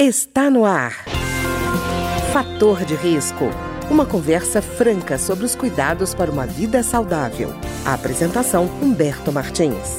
Está no ar. Fator de risco. Uma conversa franca sobre os cuidados para uma vida saudável. A apresentação Humberto Martins.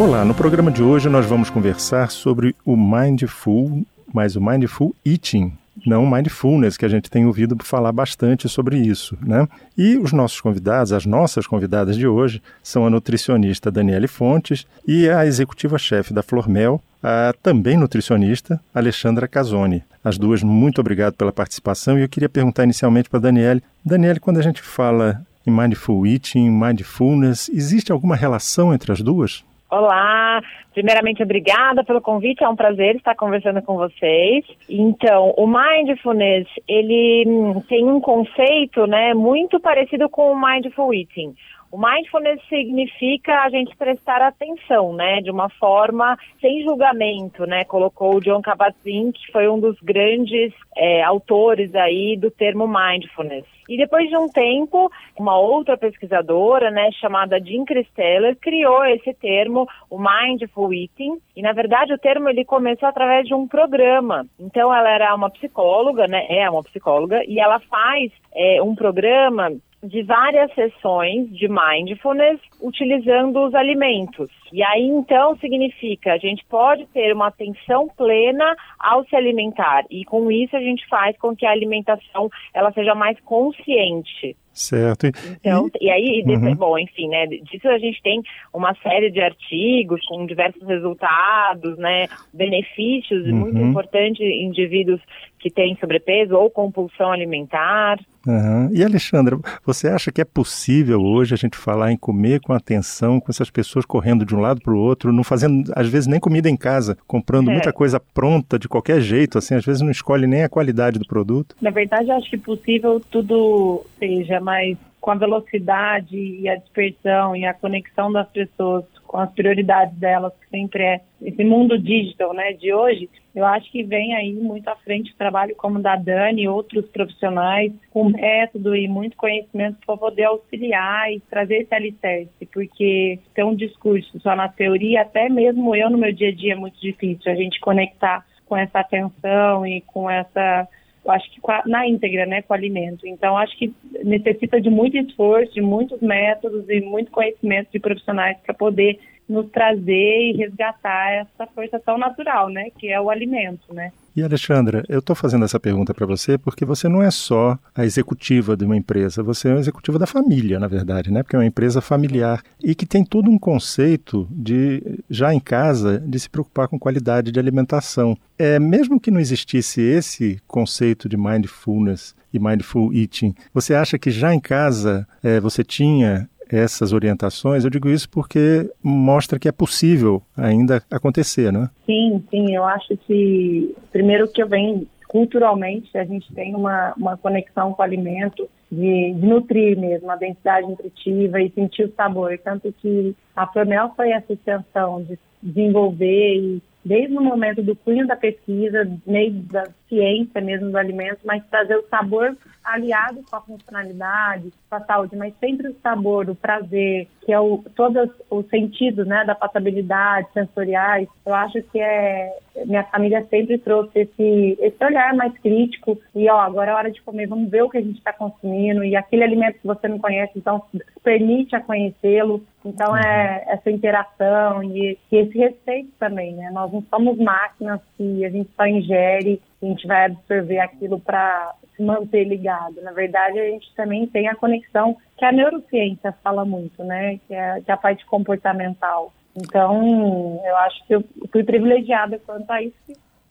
Olá, no programa de hoje nós vamos conversar sobre o Mindful, mas o Mindful Eating, não mindfulness, que a gente tem ouvido falar bastante sobre isso, né? E os nossos convidados, as nossas convidadas de hoje, são a nutricionista Daniele Fontes e a executiva-chefe da Flormel, a também nutricionista Alexandra Casoni. As duas, muito obrigado pela participação e eu queria perguntar inicialmente para a Daniele. Daniele, quando a gente fala em mindful eating, mindfulness, existe alguma relação entre as duas? Olá, primeiramente obrigada pelo convite, é um prazer estar conversando com vocês. Então, o mindfulness, ele hum, tem um conceito, né, muito parecido com o mindful eating. O mindfulness significa a gente prestar atenção, né, de uma forma sem julgamento, né, colocou o John Kabat-Zinn, que foi um dos grandes é, autores aí do termo mindfulness. E depois de um tempo, uma outra pesquisadora, né, chamada Jean Christeller, criou esse termo, o Mindful Eating. E na verdade o termo ele começou através de um programa. Então ela era uma psicóloga, né, é uma psicóloga, e ela faz é, um programa de várias sessões de mindfulness utilizando os alimentos. E aí então significa a gente pode ter uma atenção plena ao se alimentar e com isso a gente faz com que a alimentação ela seja mais consciente. Certo. Então, e, e aí, uhum. bom, enfim, né, disso a gente tem uma série de artigos com diversos resultados, né, benefícios uhum. muito importantes indivíduos que têm sobrepeso ou compulsão alimentar. Uhum. E Alexandra, você acha que é possível hoje a gente falar em comer com atenção, com essas pessoas correndo de um lado para o outro, não fazendo às vezes nem comida em casa, comprando é. muita coisa pronta de qualquer jeito, assim, às vezes não escolhe nem a qualidade do produto? Na verdade, eu acho que possível tudo seja, mas com a velocidade e a dispersão e a conexão das pessoas com as prioridades delas, que sempre é esse mundo digital, né, de hoje, eu acho que vem aí muito à frente o trabalho como da Dani e outros profissionais com método e muito conhecimento para poder auxiliar e trazer esse alicerce, porque ter um discurso só na teoria, até mesmo eu no meu dia a dia é muito difícil a gente conectar com essa atenção e com essa acho que na íntegra, né, com o alimento. Então, acho que necessita de muito esforço, de muitos métodos e muito conhecimento de profissionais para poder nos trazer e resgatar essa força tão natural, né, que é o alimento, né. E Alexandra, eu estou fazendo essa pergunta para você porque você não é só a executiva de uma empresa, você é a executiva da família, na verdade, né? Porque é uma empresa familiar e que tem todo um conceito de já em casa de se preocupar com qualidade de alimentação. É mesmo que não existisse esse conceito de mindfulness e mindful eating, você acha que já em casa é, você tinha essas orientações, eu digo isso porque mostra que é possível ainda acontecer, não é? Sim, sim, eu acho que primeiro que eu venho culturalmente a gente tem uma, uma conexão com o alimento de, de, nutrir mesmo, a densidade nutritiva e sentir o sabor, tanto que a Flormel foi essa extensão de desenvolver e desde o momento do cunho da pesquisa, meio da ciência mesmo do alimento, mas trazer o sabor aliado com a funcionalidade, com a saúde, mas sempre o sabor, o prazer, que é o todos os sentidos, né, da passabilidade, sensoriais. Eu acho que é minha família sempre trouxe esse esse olhar mais crítico e ó, agora é hora de comer, vamos ver o que a gente está consumindo e aquele alimento que você não conhece, então permite a conhecê-lo. Então é essa interação e, e esse respeito também, né? Nós não somos máquinas que a gente só ingere a gente vai absorver aquilo para se manter ligado. Na verdade, a gente também tem a conexão que a neurociência fala muito, né? Que é, que é a parte comportamental. Então, eu acho que eu fui privilegiada quanto a isso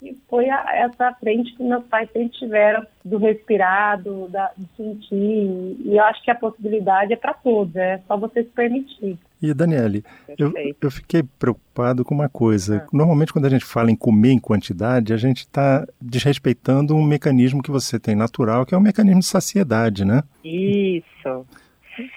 e foi a, essa frente que meus pais sempre tiveram do respirar, do, da, de sentir. E eu acho que a possibilidade é para todos, é só você se permitir. E Daniele, eu, eu, fiquei preocupado com uma coisa. Ah. Normalmente, quando a gente fala em comer em quantidade, a gente está desrespeitando um mecanismo que você tem natural, que é o um mecanismo de saciedade, né? Isso.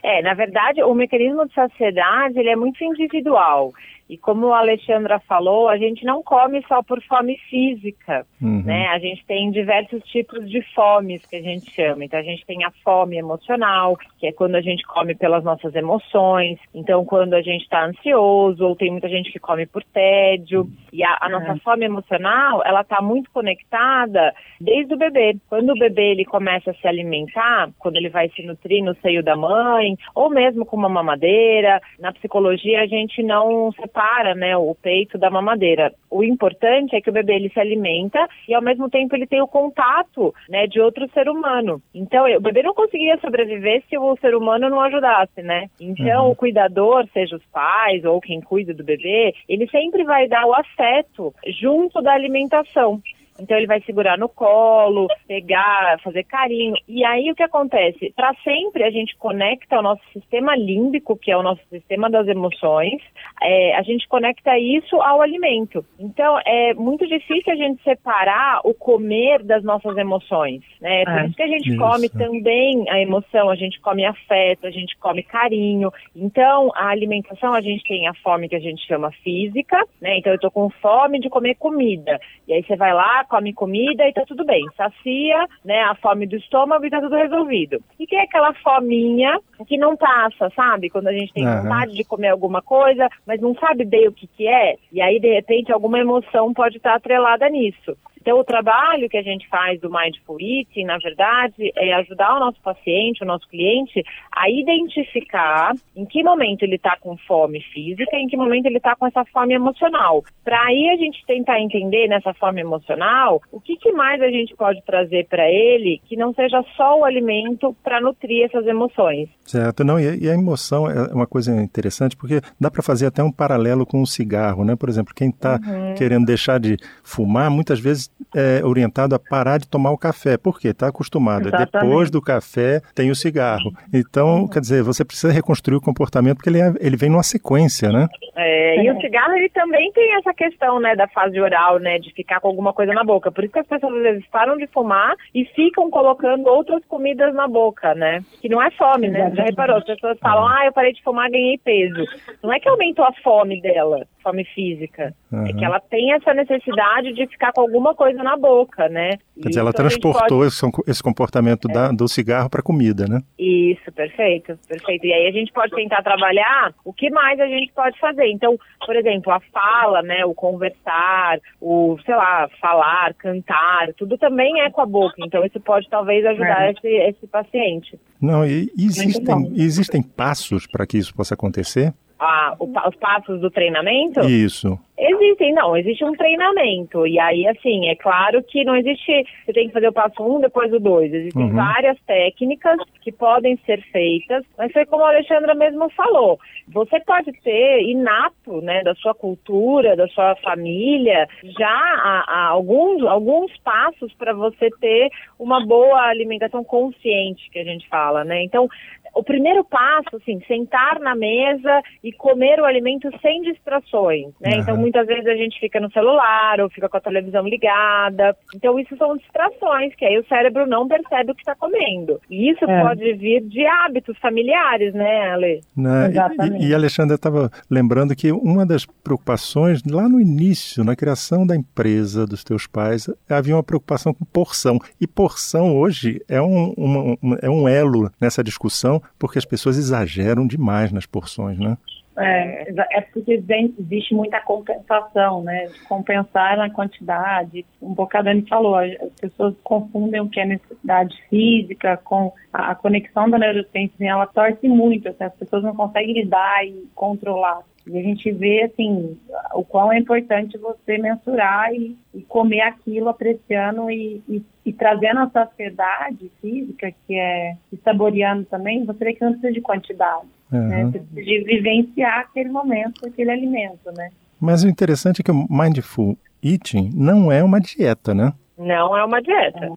É, na verdade, o mecanismo de saciedade ele é muito individual. E como a Alexandra falou, a gente não come só por fome física, uhum. né? A gente tem diversos tipos de fomes que a gente chama. Então a gente tem a fome emocional, que é quando a gente come pelas nossas emoções. Então quando a gente está ansioso, ou tem muita gente que come por tédio. E a, a nossa uhum. fome emocional, ela está muito conectada desde o bebê. Quando o bebê ele começa a se alimentar, quando ele vai se nutrir no seio da mãe, ou mesmo com uma mamadeira, na psicologia a gente não separa né, o peito da mamadeira. O importante é que o bebê ele se alimenta e ao mesmo tempo ele tem o contato né, de outro ser humano. Então o bebê não conseguiria sobreviver se o ser humano não ajudasse, né? Então uhum. o cuidador, seja os pais ou quem cuida do bebê, ele sempre vai dar o afeto junto da alimentação. Então ele vai segurar no colo, pegar, fazer carinho. E aí o que acontece? Para sempre a gente conecta o nosso sistema límbico, que é o nosso sistema das emoções, é, a gente conecta isso ao alimento. Então é muito difícil a gente separar o comer das nossas emoções. Né? Por é, isso que a gente isso. come também a emoção, a gente come afeto, a gente come carinho. Então a alimentação a gente tem a fome que a gente chama física, né? Então eu tô com fome de comer comida. E aí você vai lá, come comida e tá tudo bem. Sacia, né, a fome do estômago e tá tudo resolvido. E tem aquela fominha que não passa, sabe? Quando a gente tem uhum. vontade de comer alguma coisa, mas não sabe bem o que que é, e aí de repente alguma emoção pode estar atrelada nisso. Então, o trabalho que a gente faz do Mindful Eating, na verdade, é ajudar o nosso paciente, o nosso cliente, a identificar em que momento ele está com fome física e em que momento ele está com essa fome emocional. Para aí a gente tentar entender nessa fome emocional o que, que mais a gente pode trazer para ele que não seja só o alimento para nutrir essas emoções. Certo, não, e a emoção é uma coisa interessante porque dá para fazer até um paralelo com o cigarro, né? Por exemplo, quem está uhum. querendo deixar de fumar, muitas vezes é orientado a parar de tomar o café. Por quê? Está acostumado. Exatamente. Depois do café tem o cigarro. Então, quer dizer, você precisa reconstruir o comportamento porque ele, é, ele vem numa sequência, né? É, e o cigarro ele também tem essa questão, né, da fase oral, né, de ficar com alguma coisa na boca. Por isso que as pessoas às vezes param de fumar e ficam colocando outras comidas na boca, né? Que não é fome, né? Já reparou? As pessoas falam, ah, eu parei de fumar, ganhei peso. Não é que aumentou a fome dela, fome física. Uhum. É que ela tem essa necessidade de ficar com alguma coisa na boca, né? Quer dizer, ela transportou pode... esse comportamento é. da, do cigarro para comida, né? Isso, perfeito, perfeito. E aí a gente pode tentar trabalhar o que mais a gente pode fazer. Então, por exemplo, a fala, né, o conversar, o, sei lá, falar, cantar, tudo também é com a boca. Então, isso pode talvez ajudar é. esse, esse paciente. Não, e existem, existem passos para que isso possa acontecer? A, o, os passos do treinamento? Isso. Existem, não, existe um treinamento. E aí, assim, é claro que não existe. Você tem que fazer o passo um, depois o dois. Existem uhum. várias técnicas que podem ser feitas, mas foi como a Alexandra mesmo falou. Você pode ter inato, né, da sua cultura, da sua família, já há, há alguns, alguns passos para você ter uma boa alimentação consciente, que a gente fala, né? Então, o primeiro passo, assim, sentar na mesa e comer o alimento sem distrações, né? Uhum. Então, muitas vezes a gente fica no celular ou fica com a televisão ligada. Então, isso são distrações, que aí o cérebro não percebe o que está comendo. E isso é. pode vir de hábitos familiares, né, Ale? Né? Exatamente. E, e Alexandre estava lembrando que uma das preocupações, lá no início, na criação da empresa dos teus pais, havia uma preocupação com porção. E porção hoje é um, uma, é um elo nessa discussão porque as pessoas exageram demais nas porções, né? É, é porque existe muita compensação, né? Compensar na quantidade. Um pouco Dani falou, as pessoas confundem o que é necessidade física com a, conexão da neurociência, ela torce muito, assim, as pessoas não conseguem lidar e controlar. E a gente vê, assim, o quão é importante você mensurar e, e comer aquilo apreciando e, e, e, trazendo a saciedade física, que é e saboreando também, você vê que não precisa de quantidade, uhum. né? Você precisa de vivenciar aquele momento, aquele alimento, né? Mas o interessante é que o Mindful Eating não é uma dieta, né? Não é uma dieta.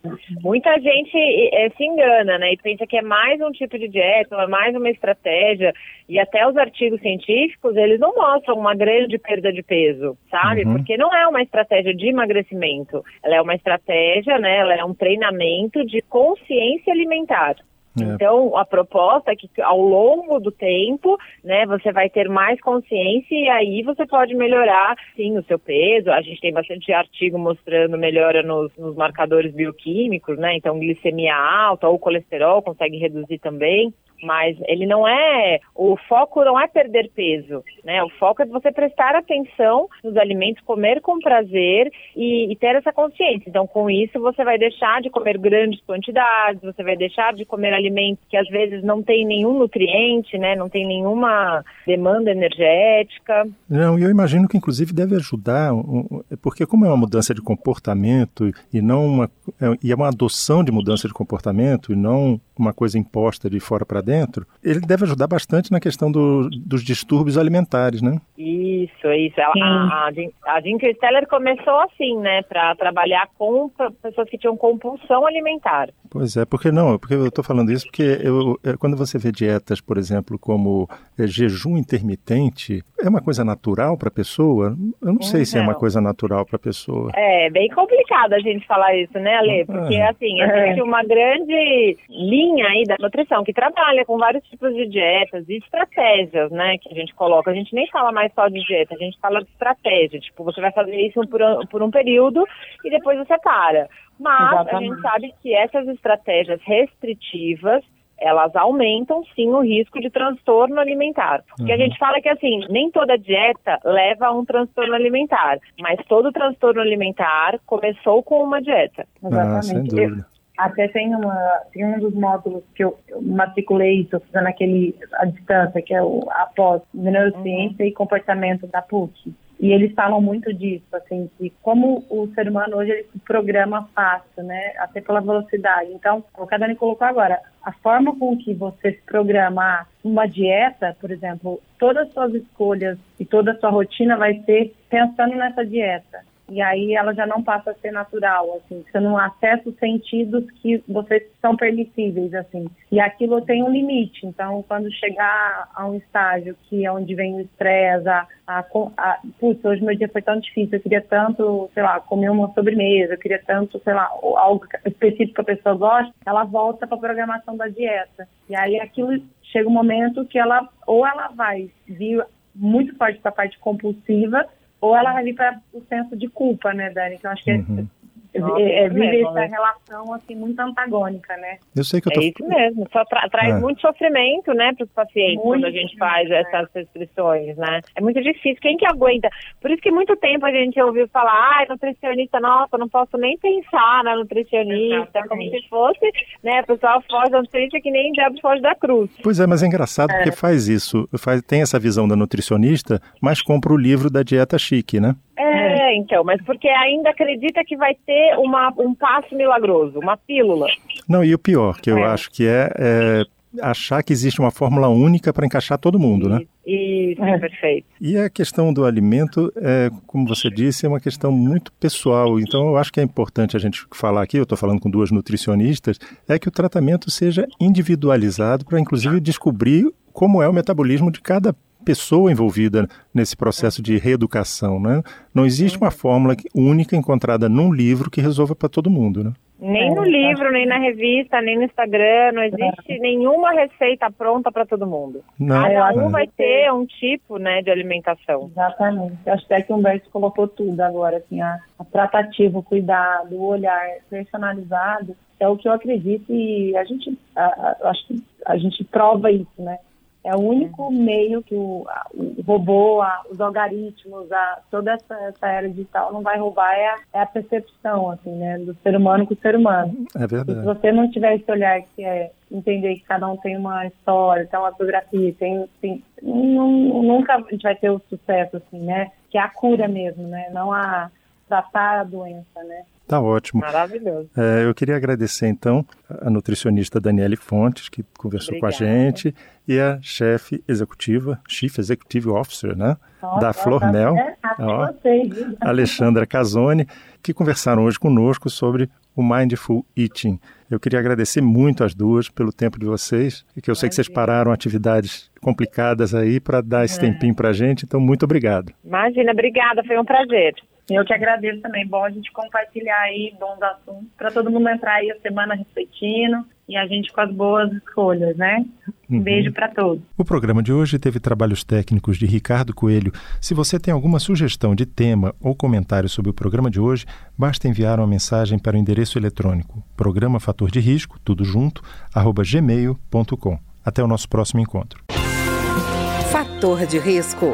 Muita gente é, se engana, né? E pensa que é mais um tipo de dieta, é mais uma estratégia. E até os artigos científicos, eles não mostram uma grande perda de peso, sabe? Uhum. Porque não é uma estratégia de emagrecimento. Ela é uma estratégia, né? Ela é um treinamento de consciência alimentar. É. Então, a proposta é que ao longo do tempo, né, você vai ter mais consciência e aí você pode melhorar, sim, o seu peso. A gente tem bastante artigo mostrando melhora nos, nos marcadores bioquímicos, né? Então, glicemia alta ou colesterol consegue reduzir também mas ele não é, o foco não é perder peso, né? O foco é você prestar atenção nos alimentos, comer com prazer e, e, ter essa consciência. Então, com isso, você vai deixar de comer grandes quantidades, você vai deixar de comer alimentos que às vezes não tem nenhum nutriente, né? Não tem nenhuma demanda energética. Não, e eu imagino que inclusive deve ajudar, porque como é uma mudança de comportamento e não uma, é, e é uma adoção de mudança de comportamento e não uma coisa imposta de fora para dentro, ele deve ajudar bastante na questão do, dos distúrbios alimentares, né? Isso, isso. A, a, a Jean começou assim, né, para trabalhar com pessoas que tinham compulsão alimentar. Pois é, porque não, porque eu estou falando isso porque eu, é, quando você vê dietas, por exemplo, como é, jejum intermitente, é uma coisa natural para a pessoa? Eu não sei se é uma coisa natural para a pessoa. É bem complicado a gente falar isso, né, Ale? Porque é. assim, existe uma grande linha aí da nutrição que trabalha com vários tipos de dietas e estratégias, né, que a gente coloca. A gente nem fala mais só de dieta, a gente fala de estratégia. Tipo, você vai fazer isso por, por um período e depois você para. Mas Exatamente. a gente sabe que essas estratégias restritivas elas aumentam sim o risco de transtorno alimentar. Porque uhum. a gente fala que assim, nem toda dieta leva a um transtorno alimentar, mas todo transtorno alimentar começou com uma dieta. Exatamente. Ah, sem dúvida. Até tem, uma, tem um dos módulos que eu, eu matriculei, estou fazendo aquele à distância, que é o após neurociência uhum. e comportamento da PUC. E eles falam muito disso, assim, que como o ser humano hoje ele se programa fácil, né? Até pela velocidade. Então, o que a Dani colocou agora, a forma com que você se programa uma dieta, por exemplo, todas as suas escolhas e toda a sua rotina vai ser pensando nessa dieta e aí ela já não passa a ser natural, assim, você não acessa os sentidos que vocês são permissíveis, assim, e aquilo tem um limite, então quando chegar a um estágio que é onde vem o estresse, a, a, a putz, hoje meu dia foi tão difícil, eu queria tanto, sei lá, comer uma sobremesa, eu queria tanto, sei lá, algo específico que a pessoa gosta, ela volta para a programação da dieta, e aí aquilo chega um momento que ela, ou ela vai vir muito forte para a parte compulsiva, ou ela vai vir para o senso de culpa, né, Dani? Eu acho que é uhum. Nossa, é, é, vive essa né? relação assim muito antagônica, né? Eu sei que eu tô... É isso mesmo, só tra traz é. muito sofrimento, né, para os pacientes muito quando a gente faz né? essas restrições, né? É muito difícil. Quem que aguenta? Por isso que muito tempo a gente ouviu falar, ai, nutricionista, nossa, não posso nem pensar na nutricionista, Exatamente. como se fosse, né, o pessoal foge da nutricionista que nem diabo foge da cruz. Pois é, mas é engraçado porque é. faz isso, faz, tem essa visão da nutricionista, mas compra o livro da dieta chique, né? É, então, mas porque ainda acredita que vai ter uma, um passo milagroso, uma pílula. Não, e o pior, que eu é. acho que é, é, achar que existe uma fórmula única para encaixar todo mundo, né? Isso, é. perfeito. E a questão do alimento, é, como você disse, é uma questão muito pessoal. Então, eu acho que é importante a gente falar aqui, eu estou falando com duas nutricionistas, é que o tratamento seja individualizado para, inclusive, descobrir como é o metabolismo de cada pessoa envolvida nesse processo de reeducação, né? Não existe uma fórmula única encontrada num livro que resolva para todo mundo, né? Nem no livro, nem na revista, nem no Instagram, não existe nenhuma receita pronta para todo mundo. Não, Cada um vai ter um tipo, né, de alimentação. Exatamente. Acho até que o Humberto colocou tudo agora, assim, a, a tratativa, o cuidado, o olhar personalizado, é o que eu acredito e a gente, a, a, acho que a gente prova isso, né? É o único meio que o, o robô, a, os algoritmos, a, toda essa, essa, era digital não vai roubar é a, é a, percepção, assim, né, do ser humano com o ser humano. É verdade. E se você não tiver esse olhar que é entender que cada um tem uma história, tem uma biografia, tem, tem nunca a gente vai ter o sucesso, assim, né, que é a cura mesmo, né, não a tratar a doença, né. Tá ótimo. Maravilhoso. É, eu queria agradecer, então, a nutricionista Daniele Fontes, que conversou Obrigada. com a gente, e a chefe executiva, Chief Executive Officer, né? Nossa, da Flormel, é, ó, Alexandra Casoni, que conversaram hoje conosco sobre o Mindful Eating. Eu queria agradecer muito as duas pelo tempo de vocês, que eu sei que vocês pararam atividades complicadas aí para dar esse é. tempinho para a gente, então muito obrigado. Imagina, obrigada, foi um prazer. Eu que agradeço também. Bom a gente compartilhar aí bons assuntos para todo mundo entrar aí a semana refletindo e a gente com as boas escolhas, né? Um uhum. beijo para todos. O programa de hoje teve trabalhos técnicos de Ricardo Coelho. Se você tem alguma sugestão de tema ou comentário sobre o programa de hoje, basta enviar uma mensagem para o endereço eletrônico programa fator de risco, tudo junto, arroba gmail.com. Até o nosso próximo encontro. Fator de risco.